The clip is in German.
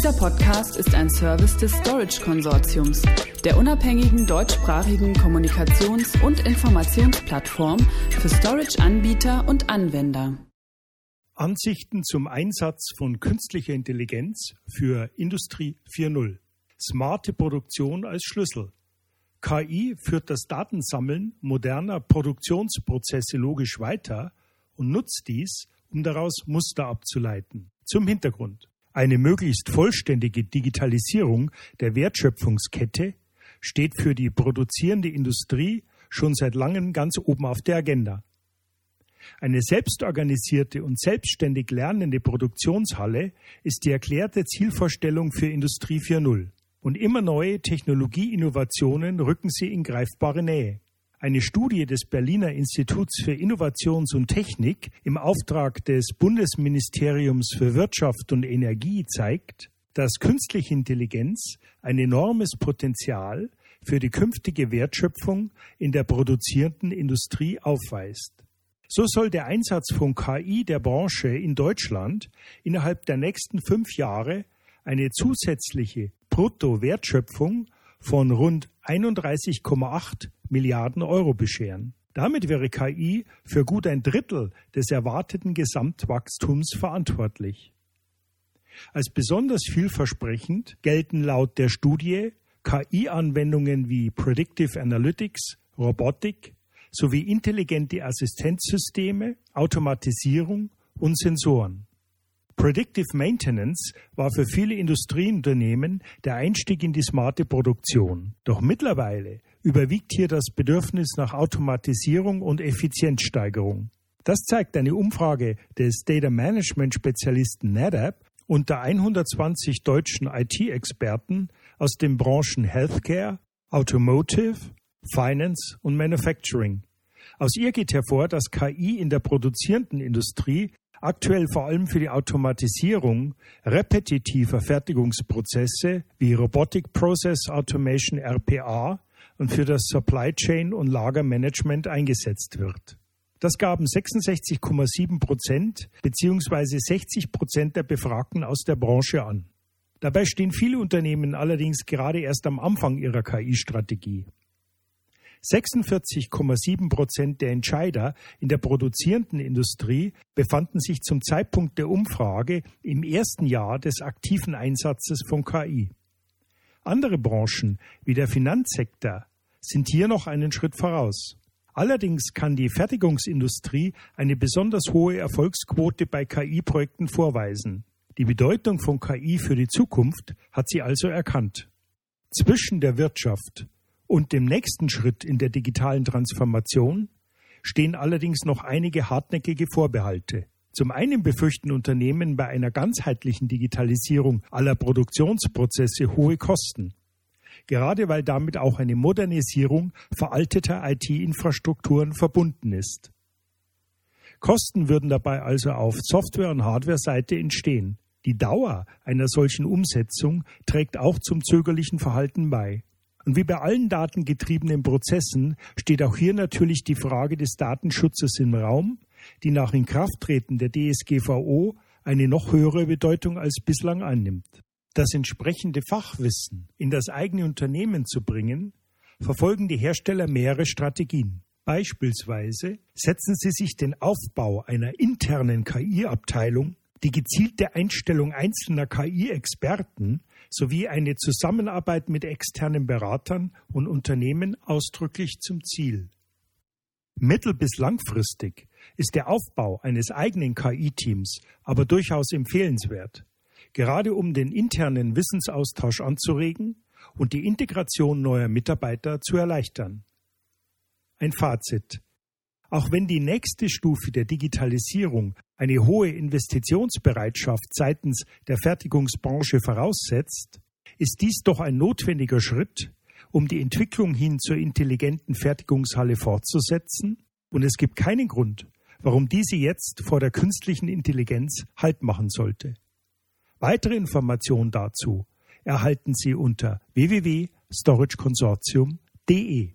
Dieser Podcast ist ein Service des Storage Konsortiums, der unabhängigen deutschsprachigen Kommunikations- und Informationsplattform für Storage-Anbieter und Anwender. Ansichten zum Einsatz von künstlicher Intelligenz für Industrie 4.0. Smarte Produktion als Schlüssel. KI führt das Datensammeln moderner Produktionsprozesse logisch weiter und nutzt dies, um daraus Muster abzuleiten. Zum Hintergrund. Eine möglichst vollständige Digitalisierung der Wertschöpfungskette steht für die produzierende Industrie schon seit langem ganz oben auf der Agenda. Eine selbstorganisierte und selbstständig lernende Produktionshalle ist die erklärte Zielvorstellung für Industrie 4.0. Und immer neue Technologieinnovationen rücken sie in greifbare Nähe. Eine Studie des Berliner Instituts für Innovations- und Technik im Auftrag des Bundesministeriums für Wirtschaft und Energie zeigt, dass künstliche Intelligenz ein enormes Potenzial für die künftige Wertschöpfung in der produzierenden Industrie aufweist. So soll der Einsatz von KI der Branche in Deutschland innerhalb der nächsten fünf Jahre eine zusätzliche Bruttowertschöpfung von rund 31,8 Milliarden Euro bescheren. Damit wäre KI für gut ein Drittel des erwarteten Gesamtwachstums verantwortlich. Als besonders vielversprechend gelten laut der Studie KI-Anwendungen wie Predictive Analytics, Robotik sowie intelligente Assistenzsysteme, Automatisierung und Sensoren. Predictive Maintenance war für viele Industrieunternehmen der Einstieg in die smarte Produktion. Doch mittlerweile überwiegt hier das Bedürfnis nach Automatisierung und Effizienzsteigerung. Das zeigt eine Umfrage des Data Management Spezialisten NetApp unter 120 deutschen IT-Experten aus den Branchen Healthcare, Automotive, Finance und Manufacturing. Aus ihr geht hervor, dass KI in der produzierenden Industrie aktuell vor allem für die Automatisierung repetitiver Fertigungsprozesse wie Robotic Process Automation RPA und für das Supply Chain und Lagermanagement eingesetzt wird. Das gaben 66,7 Prozent bzw. 60 Prozent der Befragten aus der Branche an. Dabei stehen viele Unternehmen allerdings gerade erst am Anfang ihrer KI-Strategie. 46,7 Prozent der Entscheider in der produzierenden Industrie befanden sich zum Zeitpunkt der Umfrage im ersten Jahr des aktiven Einsatzes von KI. Andere Branchen wie der Finanzsektor sind hier noch einen Schritt voraus. Allerdings kann die Fertigungsindustrie eine besonders hohe Erfolgsquote bei KI-Projekten vorweisen. Die Bedeutung von KI für die Zukunft hat sie also erkannt. Zwischen der Wirtschaft und dem nächsten Schritt in der digitalen Transformation stehen allerdings noch einige hartnäckige Vorbehalte. Zum einen befürchten Unternehmen bei einer ganzheitlichen Digitalisierung aller Produktionsprozesse hohe Kosten. Gerade weil damit auch eine Modernisierung veralteter IT-Infrastrukturen verbunden ist. Kosten würden dabei also auf Software- und Hardware-Seite entstehen. Die Dauer einer solchen Umsetzung trägt auch zum zögerlichen Verhalten bei. Und wie bei allen datengetriebenen Prozessen steht auch hier natürlich die Frage des Datenschutzes im Raum, die nach Inkrafttreten der DSGVO eine noch höhere Bedeutung als bislang annimmt. Das entsprechende Fachwissen in das eigene Unternehmen zu bringen, verfolgen die Hersteller mehrere Strategien. Beispielsweise setzen sie sich den Aufbau einer internen KI-Abteilung, die gezielte Einstellung einzelner KI-Experten sowie eine Zusammenarbeit mit externen Beratern und Unternehmen ausdrücklich zum Ziel. Mittel- bis langfristig ist der Aufbau eines eigenen KI-Teams aber durchaus empfehlenswert, gerade um den internen Wissensaustausch anzuregen und die Integration neuer Mitarbeiter zu erleichtern. Ein Fazit. Auch wenn die nächste Stufe der Digitalisierung eine hohe Investitionsbereitschaft seitens der Fertigungsbranche voraussetzt, ist dies doch ein notwendiger Schritt, um die Entwicklung hin zur intelligenten Fertigungshalle fortzusetzen, und es gibt keinen Grund, warum diese jetzt vor der künstlichen Intelligenz Halt machen sollte. Weitere Informationen dazu erhalten Sie unter www.storageconsortium.de.